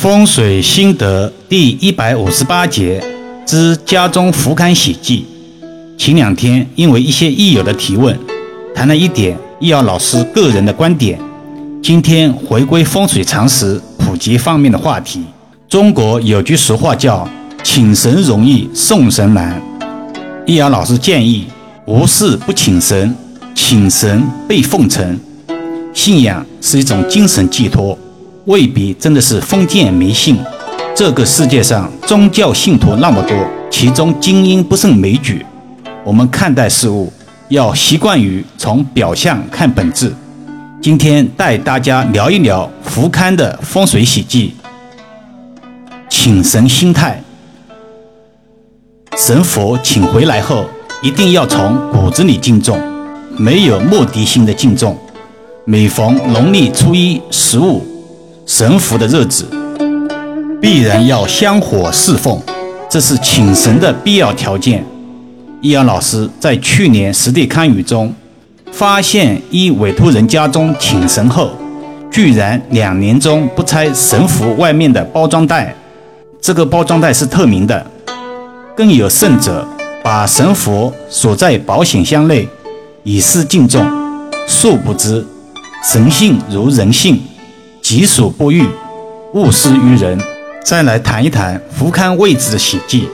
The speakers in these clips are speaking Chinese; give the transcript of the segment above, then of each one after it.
风水心得第一百五十八节之家中福堪喜忌。前两天因为一些益友的提问，谈了一点易遥老师个人的观点。今天回归风水常识普及方面的话题。中国有句俗话叫“请神容易送神难”，易遥老师建议无事不请神，请神被奉承。信仰是一种精神寄托。未必真的是封建迷信。这个世界上宗教信徒那么多，其中精英不胜枚举。我们看待事物要习惯于从表象看本质。今天带大家聊一聊福堪的风水喜忌。请神心态，神佛请回来后，一定要从骨子里敬重，没有目的性的敬重。每逢农历初一、十五。神符的日子，必然要香火侍奉，这是请神的必要条件。易阳老师在去年实地看雨中，发现一委托人家中请神后，居然两年中不拆神符外面的包装袋，这个包装袋是透明的。更有甚者，把神符锁在保险箱内，以示敬重。殊不知，神性如人性。己所不欲，勿施于人。再来谈一谈福堪位置的喜忌。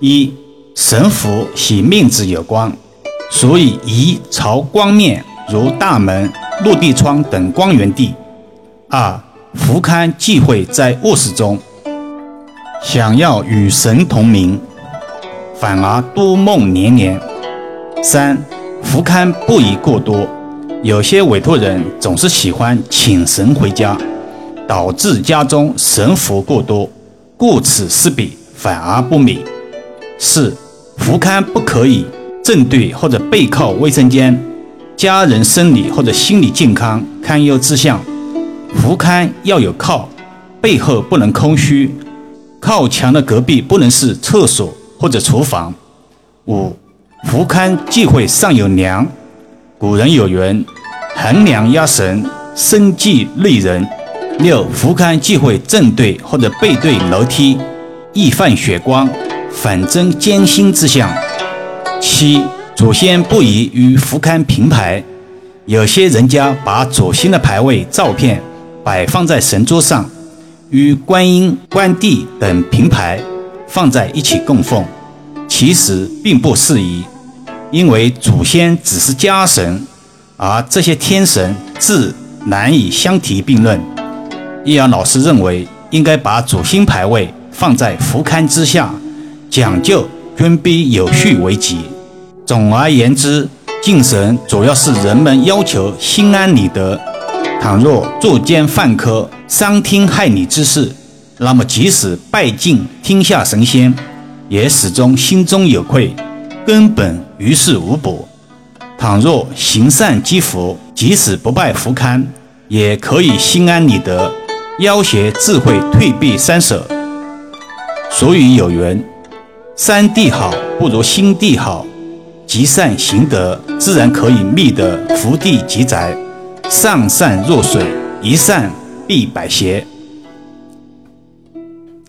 一、神符喜命子有光，所以宜朝光面，如大门、落地窗等光源地。二、福堪忌讳在卧室中，想要与神同名，反而多梦连连。三、福堪不宜过多。有些委托人总是喜欢请神回家，导致家中神符过多，顾此失彼，反而不美。四、福龛不可以正对或者背靠卫生间，家人生理或者心理健康堪忧之象。福龛要有靠，背后不能空虚，靠墙的隔壁不能是厕所或者厨房。五、福龛忌讳上有梁。古人有云：“横梁压神，生忌累人。”六福龛忌讳正对或者背对楼梯，易犯血光，反增艰辛之象。七祖先不宜与福龛平排，有些人家把祖先的牌位照片摆放在神桌上，与观音、关帝等平排放在一起供奉，其实并不适宜。因为祖先只是家神，而这些天神自难以相提并论。易阳老师认为，应该把祖先牌位放在福龛之下，讲究尊卑有序为吉。总而言之，敬神主要是人们要求心安理得。倘若作奸犯科、伤天害理之事，那么即使拜敬天下神仙，也始终心中有愧。根本于事无补。倘若行善积福，即使不拜福龛，也可以心安理得，要挟智慧退避三舍。所以有云：三地好不如心地好，积善行德，自然可以觅得福地吉宅。上善若水，一善必百邪。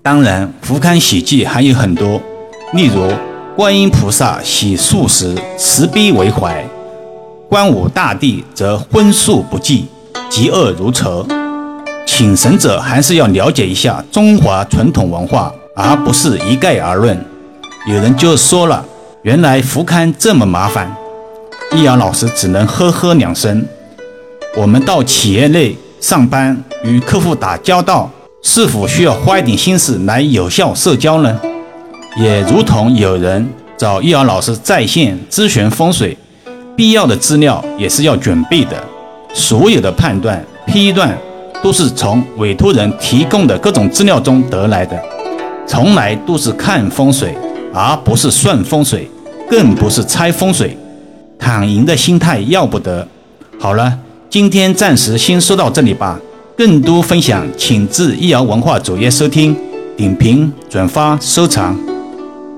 当然，福龛喜忌还有很多，例如。观音菩萨喜素食，慈悲为怀；观武大帝则荤素不忌，嫉恶如仇。请神者还是要了解一下中华传统文化，而不是一概而论。有人就说了：“原来福刊这么麻烦。”易阳老师只能呵呵两声。我们到企业内上班，与客户打交道，是否需要花一点心思来有效社交呢？也如同有人找易遥老师在线咨询风水，必要的资料也是要准备的。所有的判断、批断都是从委托人提供的各种资料中得来的，从来都是看风水，而不是算风水，更不是猜风水。躺赢的心态要不得。好了，今天暂时先说到这里吧。更多分享，请至易遥文化主页收听、点评、转发、收藏。